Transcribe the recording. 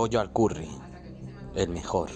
pollo al curry. El mejor.